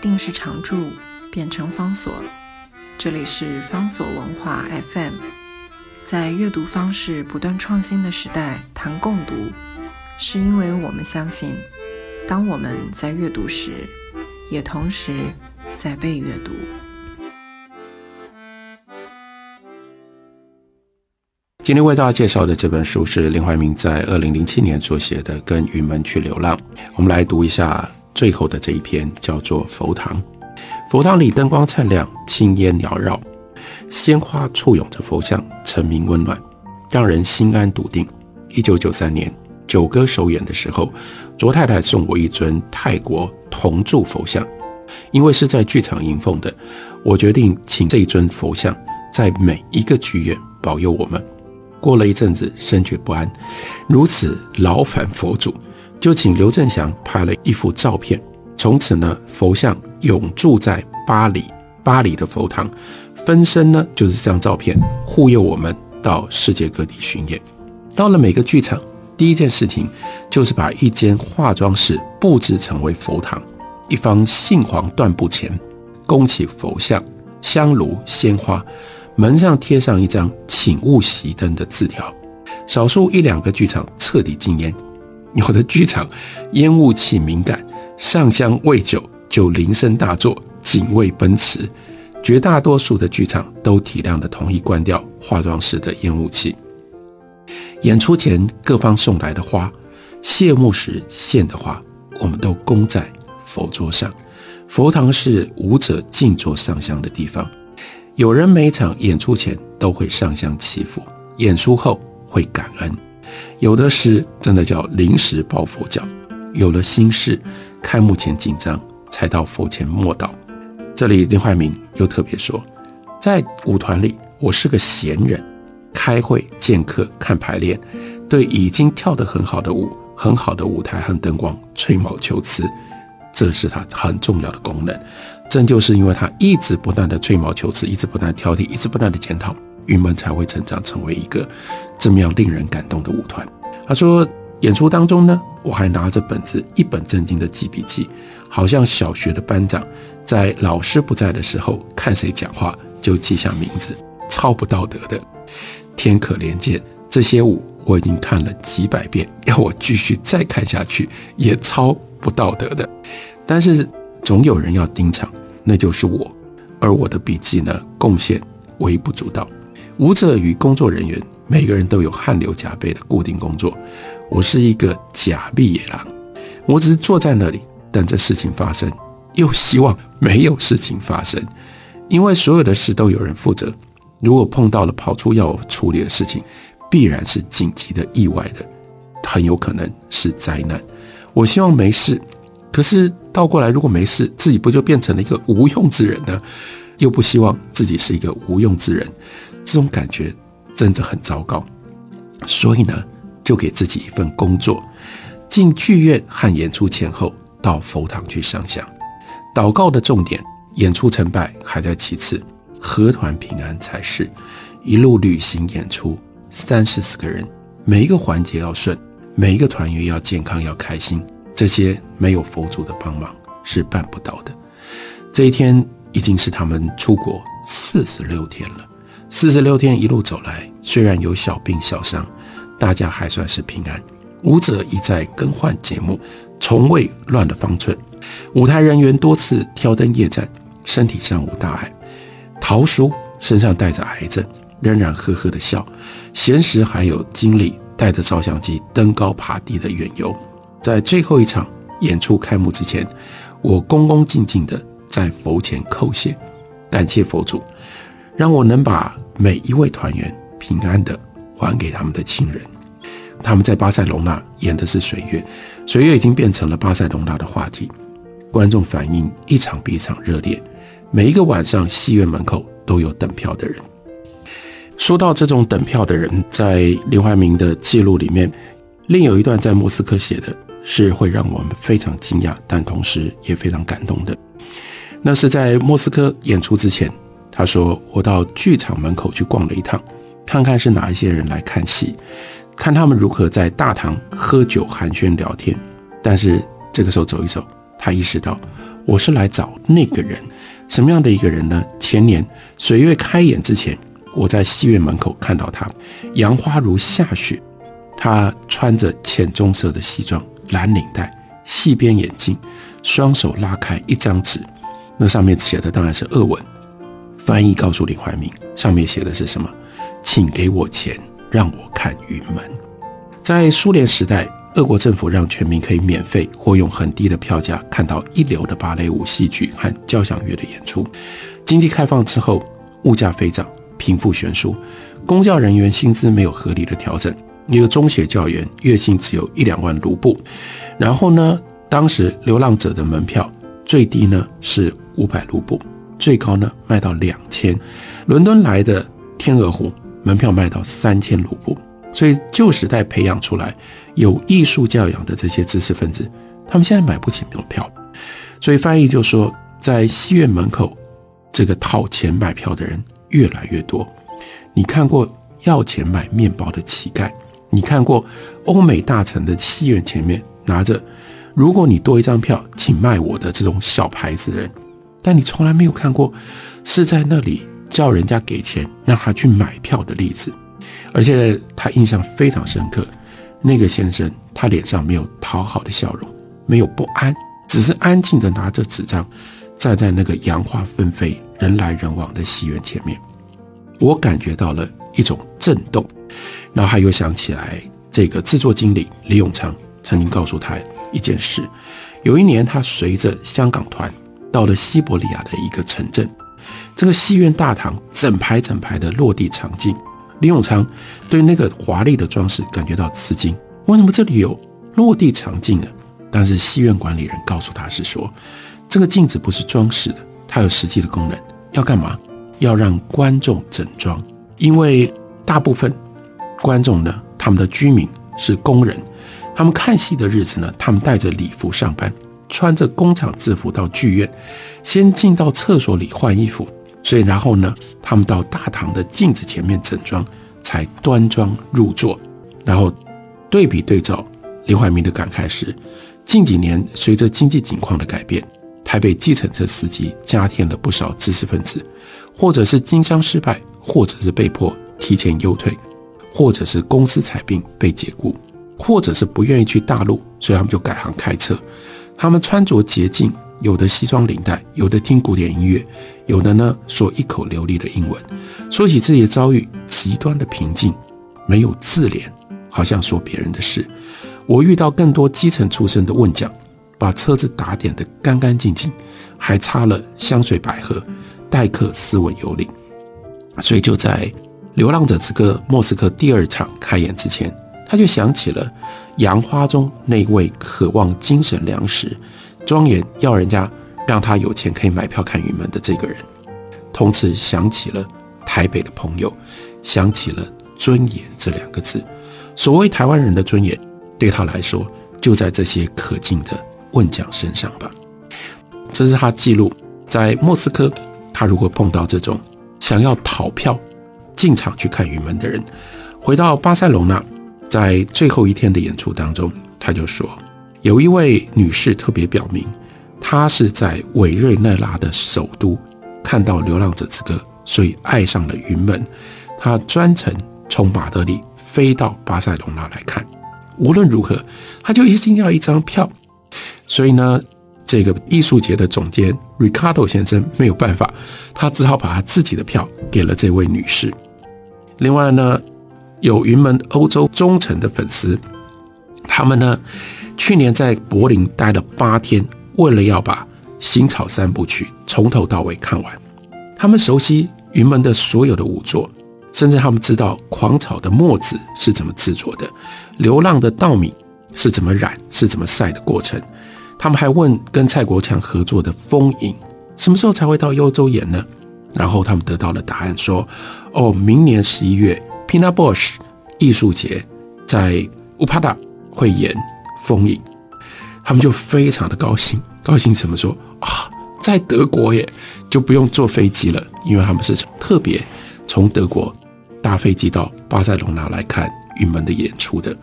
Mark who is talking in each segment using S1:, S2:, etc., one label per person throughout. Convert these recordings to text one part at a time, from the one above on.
S1: 定是常住，变成方所。这里是方所文化 FM，在阅读方式不断创新的时代，谈共读，是因为我们相信，当我们在阅读时，也同时在被阅读。
S2: 今天为大家介绍的这本书是林怀民在二零零七年所写的《跟云门去流浪》。我们来读一下最后的这一篇，叫做《佛堂》。佛堂里灯光灿亮，青烟缭绕，鲜花簇拥着佛像，澄明温暖，让人心安笃定。一九九三年九歌首演的时候，卓太太送我一尊泰国铜铸佛像，因为是在剧场迎奉的，我决定请这一尊佛像在每一个剧院保佑我们。过了一阵子，深觉不安，如此劳烦佛祖，就请刘振祥拍了一幅照片。从此呢，佛像永驻在巴黎，巴黎的佛堂，分身呢就是这张照片，护佑我们到世界各地巡演。到了每个剧场，第一件事情就是把一间化妆室布置成为佛堂，一方杏黄缎布前，供起佛像、香炉、鲜花。门上贴上一张“请勿熄灯”的字条，少数一两个剧场彻底禁烟，有的剧场烟雾气敏感，上香未久就铃声大作，警卫奔驰。绝大多数的剧场都体谅的同意关掉化妆室的烟雾器。演出前各方送来的花，谢幕时献的花，我们都供在佛桌上。佛堂是舞者静坐上香的地方。有人每场演出前都会上香祈福，演出后会感恩。有的是真的叫临时抱佛脚，有了心事，开幕前紧张才到佛前默祷。这里林怀民又特别说，在舞团里我是个闲人，开会见客看排练，对已经跳得很好的舞、很好的舞台和灯光吹毛求疵，这是他很重要的功能。正就是因为他一直不断的吹毛求疵，一直不断挑剔，一直不断的检讨，云门才会成长成为一个这么样令人感动的舞团。他说，演出当中呢，我还拿着本子一本正经的记笔记，好像小学的班长在老师不在的时候看谁讲话就记下名字，超不道德的。天可怜见，这些舞我已经看了几百遍，要我继续再看下去也超不道德的。但是。总有人要盯场，那就是我，而我的笔记呢，贡献微不足道。舞者与工作人员每个人都有汗流浃背的固定工作，我是一个假闭野狼，我只是坐在那里等着事情发生，又希望没有事情发生，因为所有的事都有人负责。如果碰到了跑出要处理的事情，必然是紧急的、意外的，很有可能是灾难。我希望没事。可是倒过来，如果没事，自己不就变成了一个无用之人呢？又不希望自己是一个无用之人，这种感觉真的很糟糕。所以呢，就给自己一份工作，进剧院和演出前后到佛堂去上香、祷告的重点。演出成败还在其次，合团平安才是。一路旅行演出，三十四个人，每一个环节要顺，每一个团员要健康要开心。这些没有佛祖的帮忙是办不到的。这一天已经是他们出国四十六天了。四十六天一路走来，虽然有小病小伤，大家还算是平安。舞者一再更换节目，从未乱了方寸。舞台人员多次挑灯夜战，身体上无大碍。陶叔身上带着癌症，仍然呵呵的笑。闲时还有精力带着照相机登高爬低的远游。在最后一场演出开幕之前，我恭恭敬敬地在佛前叩谢，感谢佛祖，让我能把每一位团员平安的还给他们的亲人。他们在巴塞隆纳演的是水月，水月已经变成了巴塞隆纳的话题，观众反应一场比一场热烈。每一个晚上，戏院门口都有等票的人。说到这种等票的人，在林怀民的记录里面，另有一段在莫斯科写的。是会让我们非常惊讶，但同时也非常感动的。那是在莫斯科演出之前，他说：“我到剧场门口去逛了一趟，看看是哪一些人来看戏，看他们如何在大堂喝酒寒暄聊天。但是这个时候走一走，他意识到我是来找那个人，什么样的一个人呢？前年水月开演之前，我在戏院门口看到他，杨花如下雪，他穿着浅棕色的西装，蓝领带，细边眼镜，双手拉开一张纸，那上面写的当然是俄文。翻译告诉林怀民，上面写的是什么？请给我钱，让我看云门。在苏联时代。俄国政府让全民可以免费或用很低的票价看到一流的芭蕾舞、戏剧和交响乐的演出。经济开放之后，物价飞涨，贫富悬殊，公教人员薪资没有合理的调整。一个中学教员月薪只有一两万卢布。然后呢，当时流浪者的门票最低呢是五百卢布，最高呢卖到两千。伦敦来的天鹅湖门票卖到三千卢布。所以旧时代培养出来。有艺术教养的这些知识分子，他们现在买不起门票，所以翻译就说，在戏院门口，这个掏钱买票的人越来越多。你看过要钱买面包的乞丐，你看过欧美大城的戏院前面拿着“如果你多一张票，请卖我的”这种小牌子人，但你从来没有看过是在那里叫人家给钱让他去买票的例子，而且他印象非常深刻。那个先生，他脸上没有讨好的笑容，没有不安，只是安静的拿着纸张，站在那个杨花纷飞、人来人往的戏院前面。我感觉到了一种震动，然后他又想起来，这个制作经理李永昌曾经告诉他一件事：有一年，他随着香港团到了西伯利亚的一个城镇，这个戏院大堂整排整排的落地场景。李永昌对那个华丽的装饰感觉到吃惊。为什么这里有落地场景呢？但是戏院管理人告诉他是说，这个镜子不是装饰的，它有实际的功能。要干嘛？要让观众整装。因为大部分观众呢，他们的居民是工人，他们看戏的日子呢，他们带着礼服上班，穿着工厂制服到剧院，先进到厕所里换衣服。所以，然后呢，他们到大堂的镜子前面整装，才端庄入座。然后对比对照，林怀民的感慨是：近几年随着经济景况的改变，台北计程车司机加添了不少知识分子，或者是经商失败，或者是被迫提前优退，或者是公司裁并被解雇，或者是不愿意去大陆，所以他们就改行开车。他们穿着洁净。有的西装领带，有的听古典音乐，有的呢说一口流利的英文。说起自己的遭遇，极端的平静，没有自怜，好像说别人的事。我遇到更多基层出身的问讲，把车子打点得干干净净，还插了香水百合，待客斯文有礼。所以就在《流浪者之歌》莫斯科第二场开演之前，他就想起了杨花中那位渴望精神粮食。庄严要人家让他有钱可以买票看云门的这个人，同时想起了台北的朋友，想起了尊严这两个字。所谓台湾人的尊严，对他来说就在这些可敬的问讲身上吧。这是他记录在莫斯科，他如果碰到这种想要逃票进场去看云门的人，回到巴塞隆纳，在最后一天的演出当中，他就说。有一位女士特别表明，她是在委瑞内拉的首都看到《流浪者之歌》，所以爱上了云门。她专程从马德里飞到巴塞隆纳来看。无论如何，她就一定要一张票。所以呢，这个艺术节的总监 Ricardo 先生没有办法，他只好把他自己的票给了这位女士。另外呢，有云门欧洲忠诚的粉丝，他们呢。去年在柏林待了八天，为了要把《新草三部曲》从头到尾看完。他们熟悉云门的所有的舞作，甚至他们知道狂草的墨子是怎么制作的，流浪的稻米是怎么染、是怎么晒的过程。他们还问跟蔡国强合作的《风影》什么时候才会到幽州演呢？然后他们得到了答案，说：“哦，明年十一月，Pina Bosch 艺术节在乌帕达会演。”封印，他们就非常的高兴，高兴什么说啊，在德国耶，就不用坐飞机了，因为他们是特别从德国搭飞机到巴塞隆纳来看云门的演出的。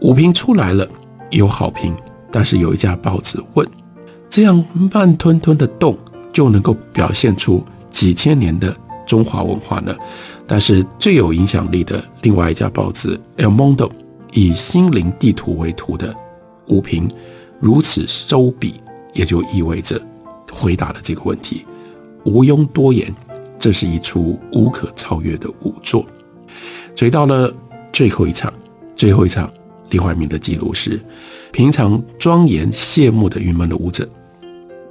S2: 舞评出来了，有好评，但是有一家报纸问这样慢吞吞的动就能够表现出几千年的中华文化呢？但是最有影响力的另外一家报纸《El Mundo》以心灵地图为图的武评如此收笔，也就意味着回答了这个问题，毋庸多言，这是一出无可超越的舞作。所以到了最后一场，最后一场，李怀民的记录是：平常庄严谢幕的云门的舞者，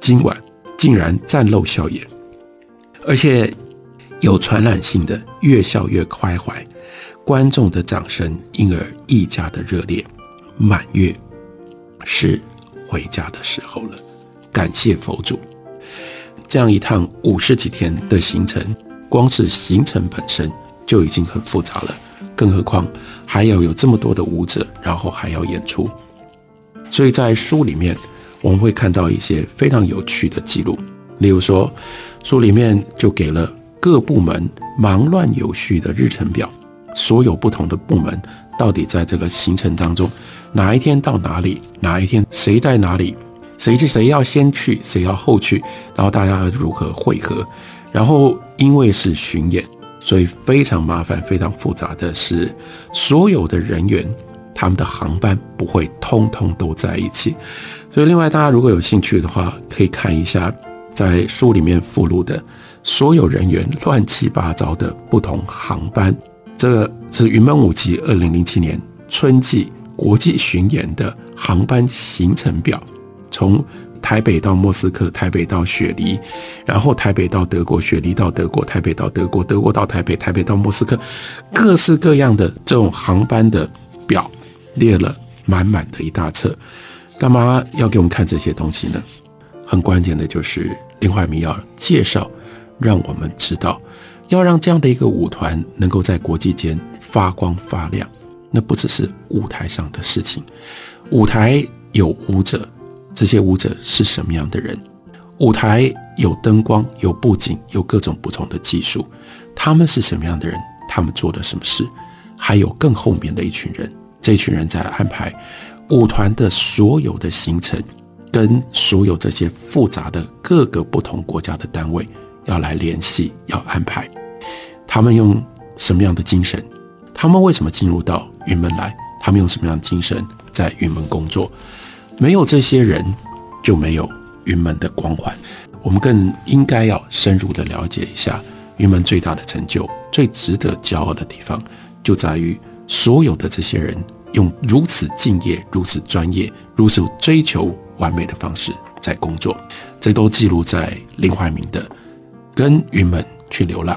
S2: 今晚竟然绽露笑颜，而且有传染性的越笑越开怀，观众的掌声因而愈加的热烈。满月是回家的时候了，感谢佛祖。这样一趟五十几天的行程，光是行程本身。就已经很复杂了，更何况还要有这么多的舞者，然后还要演出。所以在书里面，我们会看到一些非常有趣的记录。例如说，书里面就给了各部门忙乱有序的日程表，所有不同的部门到底在这个行程当中，哪一天到哪里，哪一天谁在哪里，谁是谁要先去，谁要后去，然后大家如何汇合。然后因为是巡演。所以非常麻烦、非常复杂的是，所有的人员他们的航班不会通通都在一起。所以，另外大家如果有兴趣的话，可以看一下在书里面附录的所有人员乱七八糟的不同航班。这是云门舞集二零零七年春季国际巡演的航班行程表，从。台北到莫斯科，台北到雪梨，然后台北到德国，雪梨到德国，台北到德国，德国到台北，台北到莫斯科，各式各样的这种航班的表列了满满的一大册。干嘛要给我们看这些东西呢？很关键的就是林怀民要介绍，让我们知道，要让这样的一个舞团能够在国际间发光发亮，那不只是舞台上的事情，舞台有舞者。这些舞者是什么样的人？舞台有灯光，有布景，有各种不同的技术。他们是什么样的人？他们做了什么事？还有更后面的一群人，这群人在安排舞团的所有的行程，跟所有这些复杂的各个不同国家的单位要来联系，要安排。他们用什么样的精神？他们为什么进入到云门来？他们用什么样的精神在云门工作？没有这些人，就没有云门的光环。我们更应该要深入的了解一下云门最大的成就、最值得骄傲的地方，就在于所有的这些人用如此敬业、如此专业、如此追求完美的方式在工作。这都记录在林怀民的《跟云门去流浪》